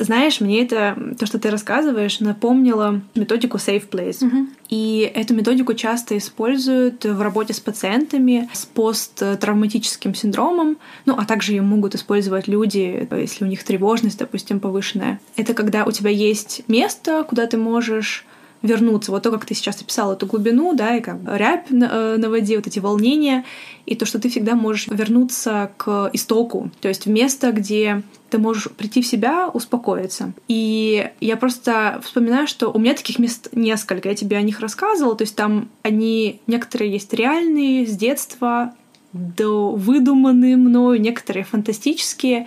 Знаешь, мне это, то, что ты рассказываешь, напомнило методику Safe Place. Угу. И эту методику часто используют в работе с пациентами с посттравматическим синдромом, ну, а также ее могут использовать люди, если у них тревожность, допустим, повышенная. Это когда у тебя есть место, куда ты можешь вернуться. Вот то, как ты сейчас описала эту глубину, да, и как рябь на, э, на воде, вот эти волнения, и то, что ты всегда можешь вернуться к истоку, то есть в место, где ты можешь прийти в себя, успокоиться. И я просто вспоминаю, что у меня таких мест несколько, я тебе о них рассказывала, то есть там они, некоторые есть реальные, с детства, до выдуманные мною, некоторые фантастические.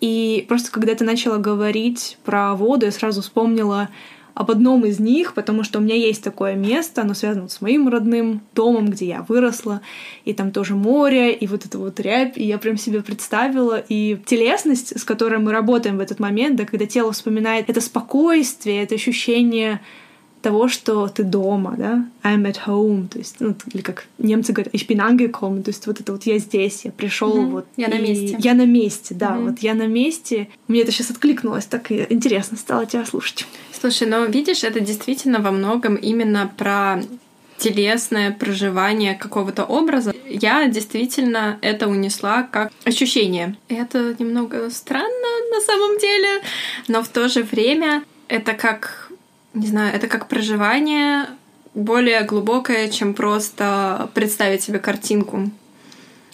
И просто когда ты начала говорить про воду, я сразу вспомнила об одном из них, потому что у меня есть такое место, оно связано с моим родным домом, где я выросла, и там тоже море, и вот это вот рябь, и я прям себе представила, и телесность, с которой мы работаем в этот момент, да, когда тело вспоминает это спокойствие, это ощущение того, что ты дома, да, I'm at home, то есть, ну, или как немцы говорят, ich bin angekommen, то есть вот это вот я здесь, я пришел, mm-hmm. вот. Я на месте. Я на месте, да, mm-hmm. вот я на месте. Мне это сейчас откликнулось, так интересно стало тебя слушать. Слушай, но видишь, это действительно во многом именно про телесное проживание какого-то образа. Я действительно это унесла как ощущение. Это немного странно на самом деле, но в то же время это как не знаю, это как проживание более глубокое, чем просто представить себе картинку.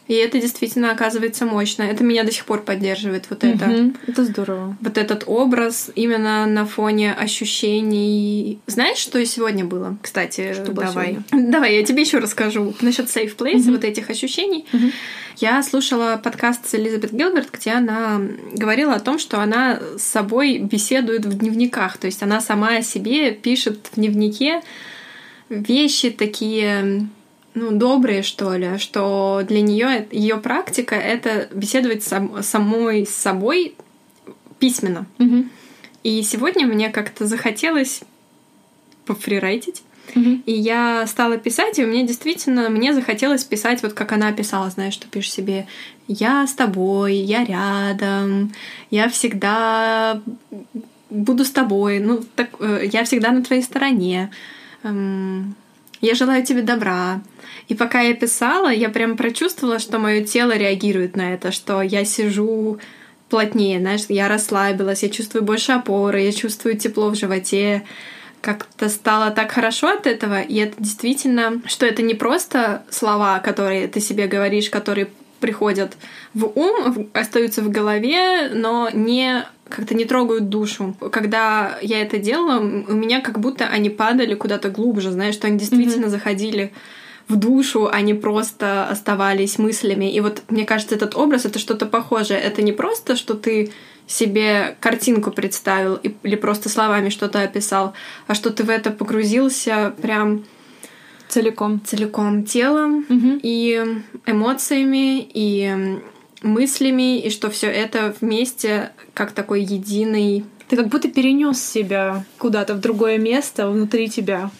И это действительно оказывается мощно. Это меня до сих пор поддерживает вот это. Это здорово. Вот этот образ именно на фоне ощущений. Знаешь, что сегодня было? Кстати, Что было давай. Давай, я тебе еще расскажу насчет safe place, Мгм. вот этих ощущений. Мгм. Я слушала подкаст с Элизабет Гилберт, где она говорила о том, что она с собой беседует в дневниках. То есть она сама о себе пишет в дневнике вещи такие ну, добрые, что ли, что для нее ее практика это беседовать сам- самой с собой письменно. Мгм. И сегодня мне как-то захотелось пофрирайтить. Мгм. И я стала писать, и меня действительно, мне захотелось писать, вот как она писала, знаешь, что пишешь себе «Я с тобой, я рядом, я всегда буду с тобой, ну, так, э, я всегда на твоей стороне, эм, я желаю тебе добра». И пока я писала, я прям прочувствовала, что мое тело реагирует на это, что я сижу плотнее, знаешь, я расслабилась, я чувствую больше опоры, я чувствую тепло в животе, как-то стало так хорошо от этого, и это действительно, что это не просто слова, которые ты себе говоришь, которые приходят в ум, остаются в голове, но не как-то не трогают душу. Когда я это делала, у меня как будто они падали куда-то глубже, знаешь, что они действительно заходили в душу, а не просто оставались мыслями. И вот мне кажется, этот образ это что-то похожее. Это не просто, что ты себе картинку представил или просто словами что-то описал, а что ты в это погрузился прям Целиком. целиком телом Мгм. и эмоциями, и мыслями, и что все это вместе как такой единый Ты как будто перенес себя куда-то в другое место внутри тебя.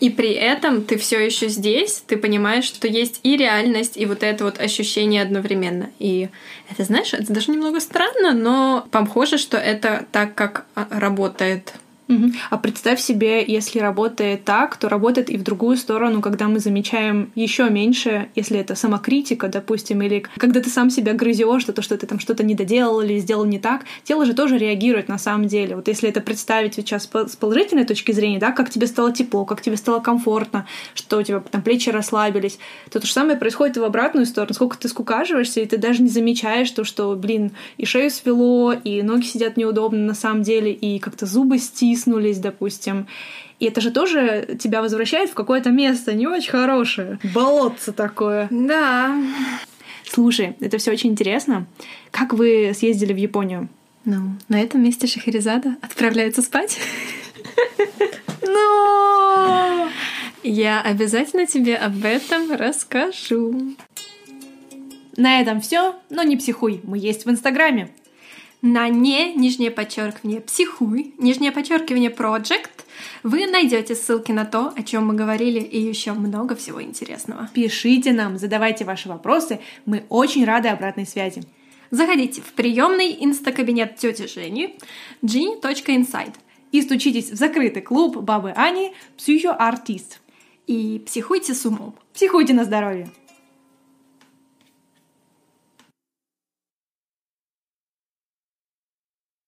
И при этом ты все еще здесь, ты понимаешь, что есть и реальность, и вот это вот ощущение одновременно. И это, знаешь, это даже немного странно, но похоже, что это так, как а, работает. Мгм. А представь себе, если работает так, то работает и в другую сторону, когда мы замечаем еще меньше, если это самокритика, допустим, или когда ты сам себя грызешь, то, что ты там что-то не доделал или сделал не так, тело же тоже реагирует на самом деле. Вот если это представить сейчас с положительной точки зрения, да, как тебе стало тепло, как тебе стало комфортно, что у тебя там плечи расслабились, то то же самое происходит и в обратную сторону. Сколько ты скукаживаешься, и ты даже не замечаешь то, что, блин, и шею свело, и ноги сидят неудобно на самом деле, и как-то зубы стиснулись, допустим. И это же тоже тебя возвращает в какое-то место не очень хорошее. Болотце такое. Да. Слушай, это все очень интересно. Как вы съездили в Японию? Ну, на этом месте Шахерезада отправляется спать. Ну! Я обязательно тебе об этом расскажу. На этом все, но не психуй, мы есть в Инстаграме. На не, нижнее подчеркивание, психуй, нижнее подчеркивание, project, вы найдете ссылки на то, о чем мы говорили, и еще много всего интересного. Пишите нам, задавайте ваши вопросы, мы очень рады обратной связи. Заходите в приемный инстакабинет тети Жени genie.inside И стучитесь в закрытый клуб Бабы Ани «Психоартист». и психуйте с умом. Психуйте на здоровье!